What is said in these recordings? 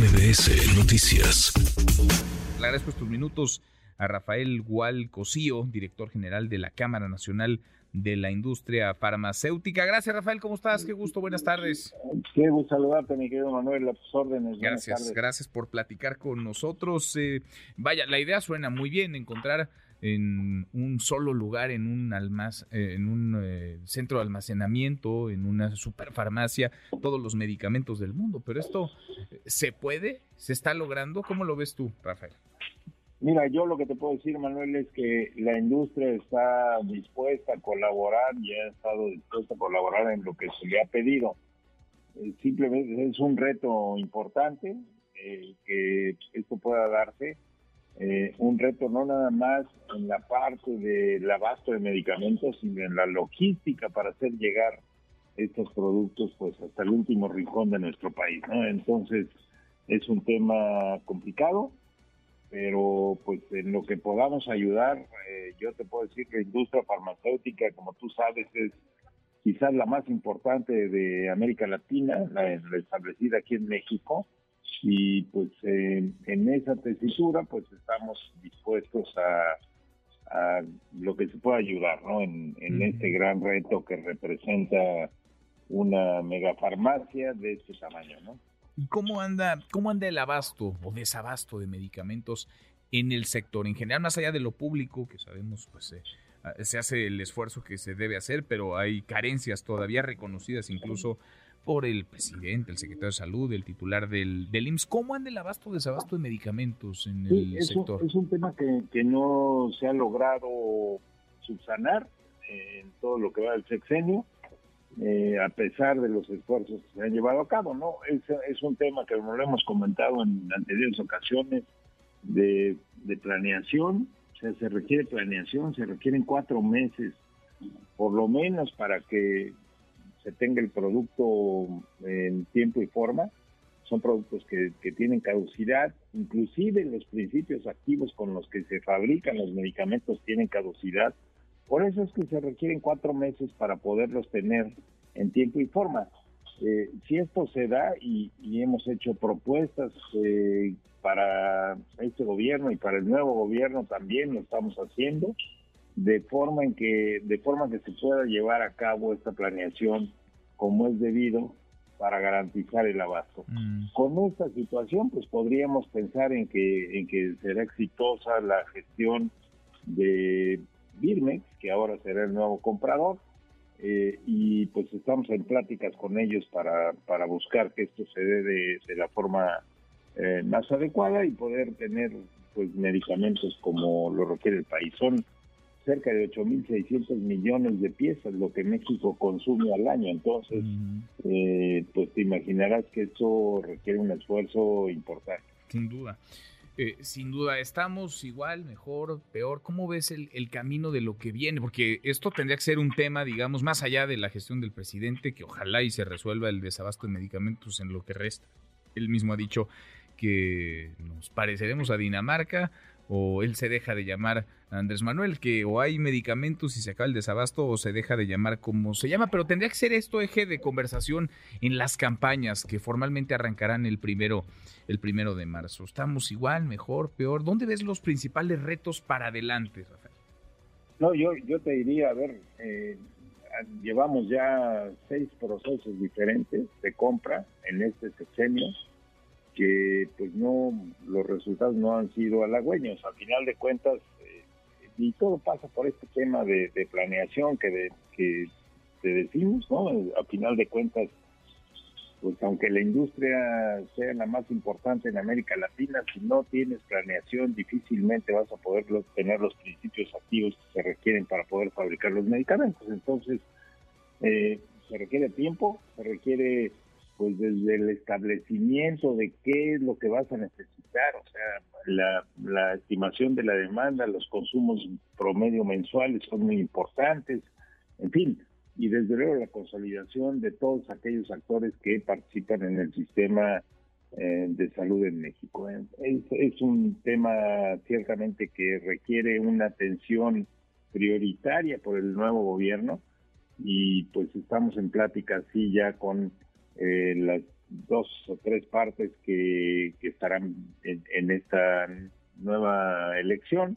MBS Noticias. Le agradezco estos minutos a Rafael Gual Cosío, director general de la Cámara Nacional de la Industria Farmacéutica. Gracias, Rafael. ¿Cómo estás? Qué gusto. Buenas tardes. Qué gusto saludarte, mi querido Manuel. A tus órdenes. Gracias, gracias por platicar con nosotros. Eh, vaya, la idea suena muy bien, encontrar en un solo lugar, en un almac en un eh, centro de almacenamiento, en una superfarmacia, todos los medicamentos del mundo. Pero esto se puede, se está logrando. ¿Cómo lo ves tú, Rafael? Mira, yo lo que te puedo decir, Manuel, es que la industria está dispuesta a colaborar y ha estado dispuesta a colaborar en lo que se le ha pedido. Eh, simplemente es un reto importante eh, que esto pueda darse. Eh, un reto no nada más en la parte del abasto de medicamentos, sino en la logística para hacer llegar estos productos pues hasta el último rincón de nuestro país. ¿no? Entonces, es un tema complicado pero pues en lo que podamos ayudar, eh, yo te puedo decir que la industria farmacéutica, como tú sabes, es quizás la más importante de América Latina, la, establecida aquí en México, y pues en esa tesitura pues estamos dispuestos a, a, lo que se pueda ayudar, ¿no? En, en este gran reto que representa una megafarmacia de este tamaño, ¿no? ¿Y cómo anda, cómo anda el abasto o desabasto de medicamentos en el sector en general, más allá de lo público, que sabemos, pues eh, ah, se hace el esfuerzo que se debe hacer, pero hay carencias todavía reconocidas incluso por el presidente, el secretario de salud, el titular del, del IMSS. ¿Cómo anda el abasto o desabasto de medicamentos en el sector? es un tema que, que no se ha logrado subsanar en todo lo que va del sexenio. Eh, a pesar de los esfuerzos que se han llevado a cabo, ¿no? Es, es un tema que nos lo hemos comentado en anteriores ocasiones de, planeación, o sea, se requiere planeación, se requieren cuatro meses, por lo menos para que se tenga el producto en tiempo y forma. Son productos que, tienen caducidad, inclusive los principios activos con los que se fabrican los medicamentos tienen caducidad por eso es que se requieren cuatro meses para poderlos tener en tiempo y forma. Eh, si esto se da y, hemos hecho propuestas eh, para este gobierno y para el nuevo gobierno también lo estamos haciendo de forma en que de forma que se pueda llevar a cabo esta planeación como es debido para garantizar el abasto. Mm. Con esta situación pues podríamos pensar en que en que será exitosa la gestión de Birmex, que ahora será el nuevo comprador, eh, y pues estamos en pláticas con ellos para, para buscar que esto se dé de, la forma eh, más adecuada y poder tener pues medicamentos como lo requiere el país. Son cerca de 8.600 millones de piezas lo que México consume al año, entonces eh, pues te imaginarás que eso requiere un esfuerzo importante. Sin duda. Eh, sin duda, estamos igual, mejor, peor. ¿Cómo ves el, camino de lo que viene? Porque esto tendría que ser un tema, digamos, más allá de la gestión del presidente, que ojalá y se resuelva el desabasto de medicamentos en lo que resta. Él mismo ha dicho que nos pareceremos a Dinamarca o él se deja de llamar Andrés Manuel, que o hay medicamentos y se acaba el desabasto o se deja de llamar como se llama, pero tendría que ser esto eje de conversación en las campañas que formalmente arrancarán el primero, el primero de marzo. ¿Estamos igual, mejor, peor? ¿Dónde ves los principales retos para adelante, Rafael? No, yo, yo te diría, a ver, eh, llevamos ya seis procesos diferentes de compra en este sexenio que pues no, los resultados no han sido halagüeños. A final de cuentas, eh, y todo pasa por este tema de, planeación que, de, que te decimos, ¿no? A final de cuentas, pues aunque la industria sea la más importante en América Latina, si no tienes planeación, difícilmente vas a poder tener los principios activos que se requieren para poder fabricar los medicamentos. Entonces, eh, se requiere tiempo, se requiere pues desde el establecimiento de qué es lo que vas a necesitar, o sea, la, estimación de la demanda, los consumos promedio mensuales son muy importantes, en fin, y desde luego la consolidación de todos aquellos actores que participan en el sistema eh, de salud en México. Es, es un tema ciertamente que requiere una atención prioritaria por el nuevo gobierno y pues estamos en plática así ya con eh, las dos o tres partes que, estarán en, esta nueva elección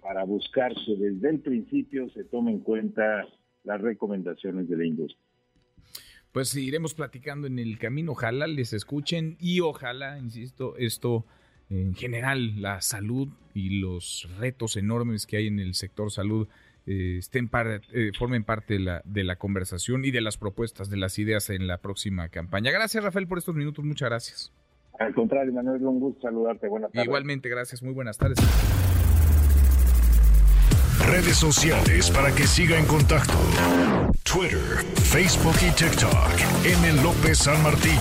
para buscar que desde el principio se tome en cuenta las recomendaciones de la industria. Pues iremos platicando en el camino, ojalá les escuchen y ojalá, insisto, esto en general, la salud y los retos enormes que hay en el sector salud eh, estén eh, formen parte de la, de la conversación y de las propuestas, de las ideas en la próxima campaña. Gracias, Rafael, por estos minutos. Muchas gracias. Al contrario, Manuel, un gusto saludarte. Buenas tardes. Igualmente, gracias. Muy buenas tardes. Redes sociales para que siga en contacto: Twitter, Facebook y TikTok. M. López San Martín.